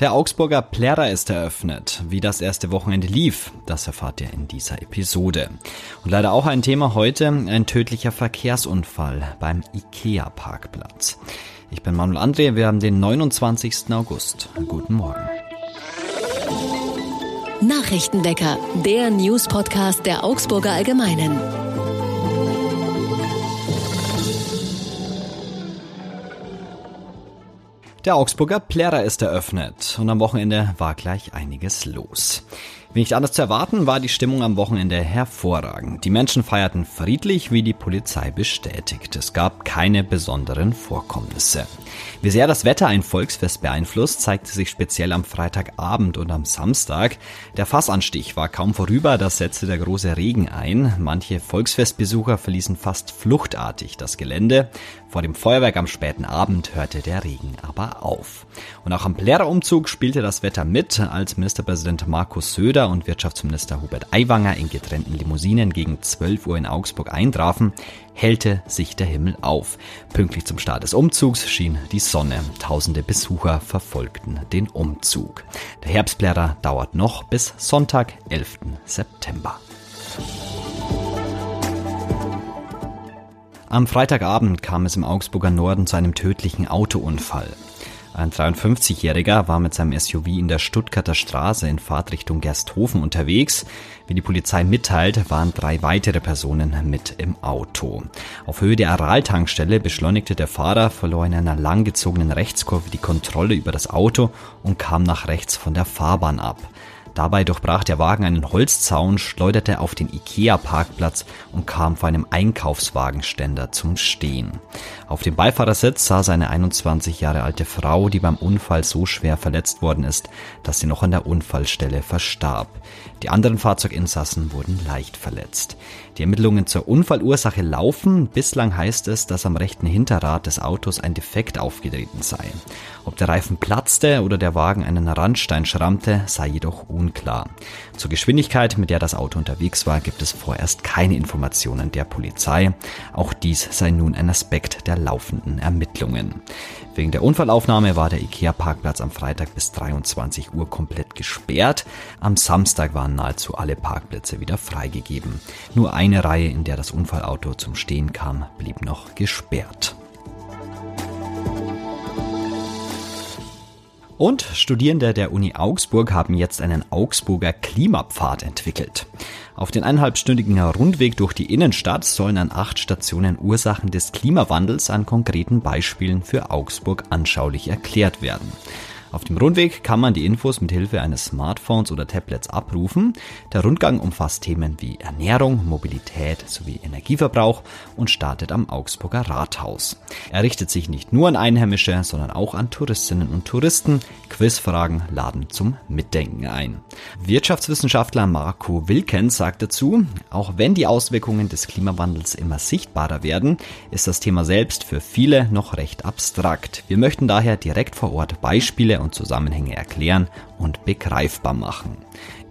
Der Augsburger Plärrer ist eröffnet. Wie das erste Wochenende lief, das erfahrt ihr in dieser Episode. Und leider auch ein Thema heute, ein tödlicher Verkehrsunfall beim IKEA-Parkplatz. Ich bin Manuel André, wir haben den 29. August. Guten Morgen. Nachrichtenwecker, der News-Podcast der Augsburger Allgemeinen. Der Augsburger Plärrer ist eröffnet und am Wochenende war gleich einiges los. Wie nicht anders zu erwarten, war die Stimmung am Wochenende hervorragend. Die Menschen feierten friedlich, wie die Polizei bestätigt. Es gab keine besonderen Vorkommnisse. Wie sehr das Wetter ein Volksfest beeinflusst, zeigte sich speziell am Freitagabend und am Samstag. Der Fassanstich war kaum vorüber, da setzte der große Regen ein. Manche Volksfestbesucher verließen fast fluchtartig das Gelände. Vor dem Feuerwerk am späten Abend hörte der Regen aber auf. Und auch am Plärerumzug spielte das Wetter mit, als Ministerpräsident Markus Söder und Wirtschaftsminister Hubert Aiwanger in getrennten Limousinen gegen 12 Uhr in Augsburg eintrafen, hellte sich der Himmel auf. Pünktlich zum Start des Umzugs schien die Sonne. Tausende Besucher verfolgten den Umzug. Der Herbstplärrer dauert noch bis Sonntag, 11. September. Am Freitagabend kam es im Augsburger Norden zu einem tödlichen Autounfall. Ein 53-Jähriger war mit seinem SUV in der Stuttgarter Straße in Fahrtrichtung Gersthofen unterwegs. Wie die Polizei mitteilt, waren drei weitere Personen mit im Auto. Auf Höhe der Aral-Tankstelle beschleunigte der Fahrer, verlor in einer langgezogenen Rechtskurve die Kontrolle über das Auto und kam nach rechts von der Fahrbahn ab. Dabei durchbrach der Wagen einen Holzzaun, schleuderte auf den IKEA-Parkplatz und kam vor einem Einkaufswagenständer zum Stehen. Auf dem Beifahrersitz saß eine 21 Jahre alte Frau, die beim Unfall so schwer verletzt worden ist, dass sie noch an der Unfallstelle verstarb. Die anderen Fahrzeuginsassen wurden leicht verletzt. Die Ermittlungen zur Unfallursache laufen. Bislang heißt es, dass am rechten Hinterrad des Autos ein Defekt aufgetreten sei. Ob der Reifen platzte oder der Wagen einen Randstein schrammte, sei jedoch unklar. Zur Geschwindigkeit, mit der das Auto unterwegs war, gibt es vorerst keine Informationen der Polizei. Auch dies sei nun ein Aspekt der laufenden Ermittlungen. Wegen der Unfallaufnahme war der IKEA-Parkplatz am Freitag bis 23 Uhr komplett gesperrt. Am Samstag waren nahezu alle Parkplätze wieder freigegeben. Nur eine Reihe, in der das Unfallauto zum Stehen kam, blieb noch gesperrt. Und Studierende der Uni Augsburg haben jetzt einen Augsburger Klimapfad entwickelt. Auf den eineinhalbstündigen Rundweg durch die Innenstadt sollen an acht Stationen Ursachen des Klimawandels an konkreten Beispielen für Augsburg anschaulich erklärt werden. Auf dem Rundweg kann man die Infos mit Hilfe eines Smartphones oder Tablets abrufen. Der Rundgang umfasst Themen wie Ernährung, Mobilität sowie Energieverbrauch und startet am Augsburger Rathaus. Er richtet sich nicht nur an Einheimische, sondern auch an Touristinnen und Touristen. Quizfragen laden zum Mitdenken ein. Wirtschaftswissenschaftler Marco Wilkens sagt dazu, auch wenn die Auswirkungen des Klimawandels immer sichtbarer werden, ist das Thema selbst für viele noch recht abstrakt. Wir möchten daher direkt vor Ort Beispiele und Zusammenhänge erklären und begreifbar machen.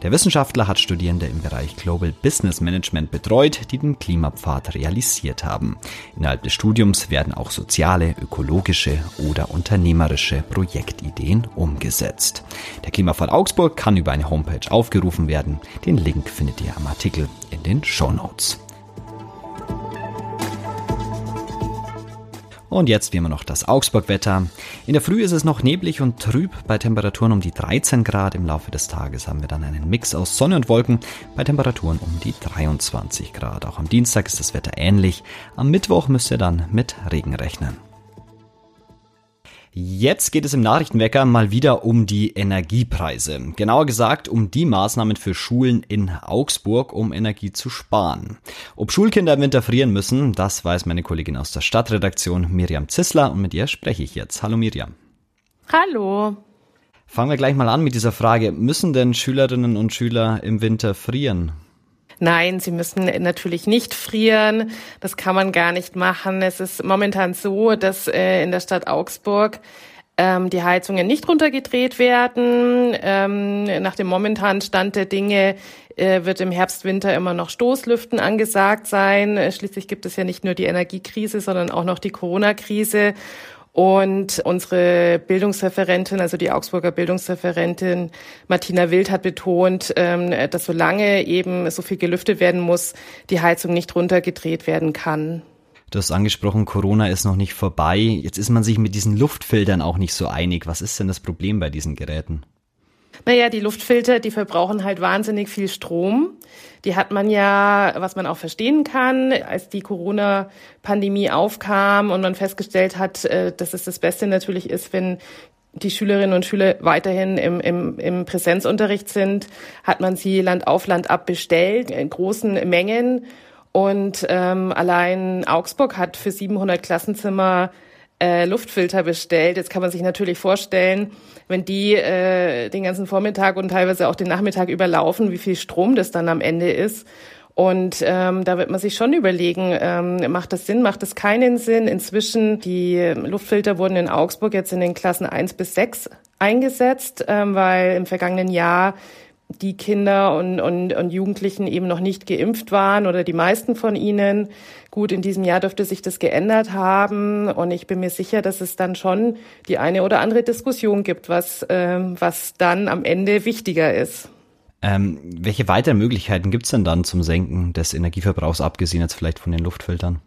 Der Wissenschaftler hat Studierende im Bereich Global Business Management betreut, die den Klimapfad realisiert haben. Innerhalb des Studiums werden auch soziale, ökologische oder unternehmerische Projektideen umgesetzt. Der Klimapfad Augsburg kann über eine Homepage aufgerufen werden. Den Link findet ihr am Artikel in den Show Notes. Und jetzt wie immer noch das Augsburg-Wetter. In der Früh ist es noch neblig und trüb bei Temperaturen um die 13 Grad. Im Laufe des Tages haben wir dann einen Mix aus Sonne und Wolken bei Temperaturen um die 23 Grad. Auch am Dienstag ist das Wetter ähnlich. Am Mittwoch müsst ihr dann mit Regen rechnen. Jetzt geht es im Nachrichtenwecker mal wieder um die Energiepreise. Genauer gesagt um die Maßnahmen für Schulen in Augsburg, um Energie zu sparen. Ob Schulkinder im Winter frieren müssen, das weiß meine Kollegin aus der Stadtredaktion Miriam Zissler und mit ihr spreche ich jetzt. Hallo Miriam. Hallo. Fangen wir gleich mal an mit dieser Frage. Müssen denn Schülerinnen und Schüler im Winter frieren? Nein, sie müssen natürlich nicht frieren. Das kann man gar nicht machen. Es ist momentan so, dass äh, in der Stadt Augsburg ähm, die Heizungen nicht runtergedreht werden. Ähm, nach dem momentanen Stand der Dinge äh, wird im Herbst, Winter immer noch Stoßlüften angesagt sein. Schließlich gibt es ja nicht nur die Energiekrise, sondern auch noch die Corona-Krise. Und unsere Bildungsreferentin, also die Augsburger Bildungsreferentin Martina Wild hat betont, ähm, dass solange eben so viel gelüftet werden muss, die Heizung nicht runtergedreht werden kann. Du hast angesprochen, Corona ist noch nicht vorbei. Jetzt ist man sich mit diesen Luftfiltern auch nicht so einig. Was ist denn das Problem bei diesen Geräten? Naja, die Luftfilter, die verbrauchen halt wahnsinnig viel Strom. Die hat man ja, was man auch verstehen kann, als die Corona-Pandemie aufkam und man festgestellt hat, äh, dass es das Beste natürlich ist, wenn die Schülerinnen und Schüler weiterhin im, im, im Präsenzunterricht sind, hat man sie Land auf Land ab bestellt in großen Mengen. Und ähm, allein Augsburg hat für 700 Klassenzimmer äh, Luftfilter bestellt. Jetzt kann man sich natürlich vorstellen, wenn die äh, den ganzen Vormittag und teilweise auch den Nachmittag überlaufen, wie viel Strom das dann am Ende ist. Und ähm, da wird man sich schon überlegen, ähm, macht das Sinn, macht das keinen Sinn? Inzwischen, die Luftfilter wurden in Augsburg jetzt in den Klassen eins bis sechs eingesetzt, ähm, weil im vergangenen Jahr die Kinder und, und, und Jugendlichen eben noch nicht geimpft waren oder die meisten von ihnen. Gut, in diesem Jahr dürfte sich das geändert haben und ich bin mir sicher, dass es dann schon die eine oder andere Diskussion gibt, was, ähm, was dann am Ende wichtiger ist. Ähm, welche weiteren Möglichkeiten gibt es denn dann zum Senken des Energieverbrauchs, abgesehen jetzt vielleicht von den Luftfiltern?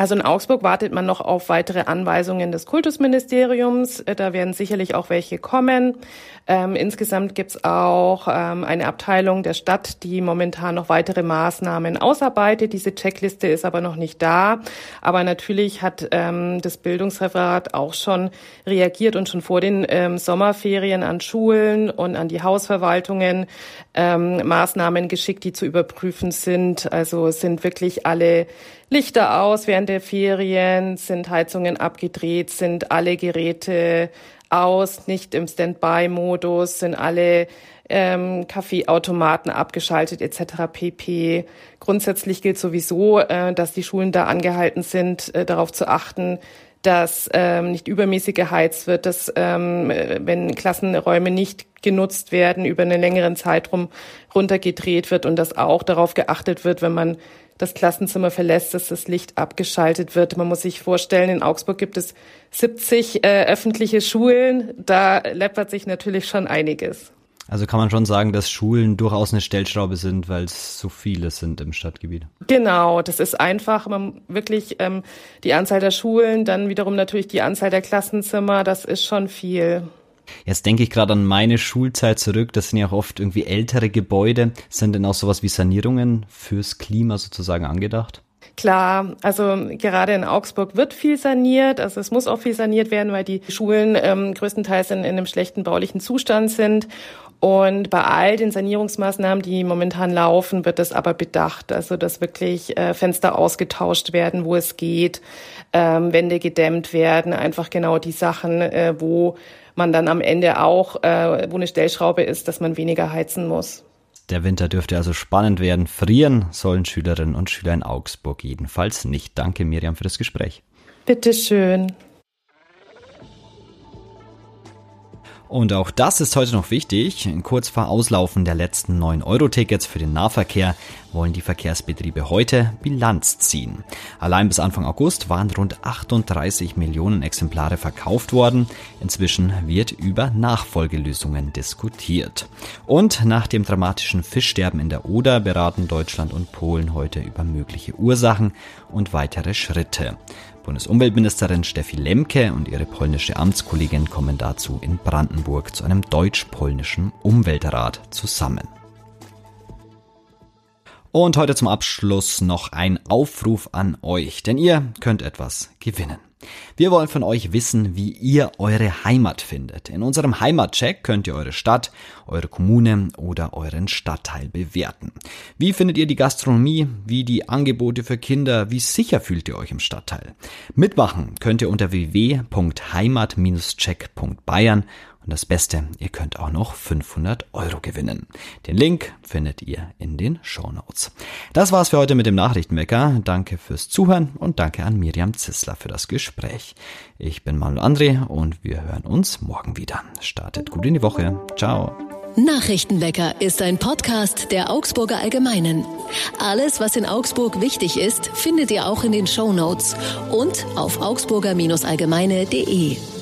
Also in Augsburg wartet man noch auf weitere Anweisungen des Kultusministeriums. Äh, da werden sicherlich auch welche kommen. Ähm, insgesamt gibt's auch ähm, eine Abteilung der Stadt, die momentan noch weitere Maßnahmen ausarbeitet. Diese Checkliste ist aber noch nicht da. Aber natürlich hat ähm, das Bildungsreferat auch schon reagiert und schon vor den ähm, Sommerferien an Schulen und an die Hausverwaltungen ähm, Maßnahmen geschickt, die zu überprüfen sind. Also sind wirklich alle Lichter aus während der Ferien, sind Heizungen abgedreht, sind alle Geräte aus, nicht im Standby-Modus, sind alle ähm, Kaffeeautomaten abgeschaltet etc. pp. Grundsätzlich gilt sowieso, äh, dass die Schulen da angehalten sind, äh, darauf zu achten, dass ähm, nicht übermäßig geheizt wird, dass ähm, wenn Klassenräume nicht genutzt werden, über einen längeren Zeitraum runtergedreht wird und dass auch darauf geachtet wird, wenn man das Klassenzimmer verlässt, dass das Licht abgeschaltet wird. Man muss sich vorstellen, in Augsburg gibt es 70 äh, öffentliche Schulen. Da läppert sich natürlich schon einiges. Also kann man schon sagen, dass Schulen durchaus eine Stellschraube sind, weil es so viele sind im Stadtgebiet. Genau, das ist einfach man wirklich ähm, die Anzahl der Schulen, dann wiederum natürlich die Anzahl der Klassenzimmer, das ist schon viel. Jetzt denke ich gerade an meine Schulzeit zurück. Das sind ja auch oft irgendwie ältere Gebäude. Sind denn auch sowas wie Sanierungen fürs Klima sozusagen angedacht? Klar, also gerade in Augsburg wird viel saniert. Also es muss auch viel saniert werden, weil die Schulen ähm, größtenteils in, in einem schlechten baulichen Zustand sind. Und bei all den Sanierungsmaßnahmen, die momentan laufen, wird das aber bedacht. Also dass wirklich äh, Fenster ausgetauscht werden, wo es geht, ähm, Wände gedämmt werden, einfach genau die Sachen, äh, wo man dann am Ende auch, äh, wo eine Stellschraube ist, dass man weniger heizen muss. Der Winter dürfte also spannend werden. Frieren sollen Schülerinnen und Schüler in Augsburg jedenfalls nicht. Danke, Miriam, für das Gespräch. Bitteschön. Und auch das ist heute noch wichtig. Kurz vor Auslaufen der letzten 9-Euro-Tickets für den Nahverkehr wollen die Verkehrsbetriebe heute Bilanz ziehen. Allein bis Anfang August waren rund 38 Millionen Exemplare verkauft worden. Inzwischen wird über Nachfolgelösungen diskutiert. Und nach dem dramatischen Fischsterben in der Oder beraten Deutschland und Polen heute über mögliche Ursachen und weitere Schritte. Bundesumweltministerin Steffi Lemke und ihre polnische Amtskollegin kommen dazu in Brandenburg zu einem deutsch-polnischen Umweltrat zusammen. Und heute zum Abschluss noch ein Aufruf an euch, denn ihr könnt etwas gewinnen. Wir wollen von euch wissen, wie ihr eure Heimat findet. In unserem Heimatcheck könnt ihr eure Stadt, eure Kommune oder euren Stadtteil bewerten. Wie findet ihr die Gastronomie, wie die Angebote für Kinder, wie sicher fühlt ihr euch im Stadtteil? Mitmachen könnt ihr unter www.heimat-check.bayern und das Beste, ihr könnt auch noch 500 Euro gewinnen. Den Link findet ihr in den Show Notes. Das war's für heute mit dem Nachrichtenwecker. Danke fürs Zuhören und danke an Miriam Zissler für das Gespräch. Ich bin Manuel André und wir hören uns morgen wieder. Startet gut in die Woche. Ciao. Nachrichtenwecker ist ein Podcast der Augsburger Allgemeinen. Alles, was in Augsburg wichtig ist, findet ihr auch in den Show Notes und auf augsburger-allgemeine.de.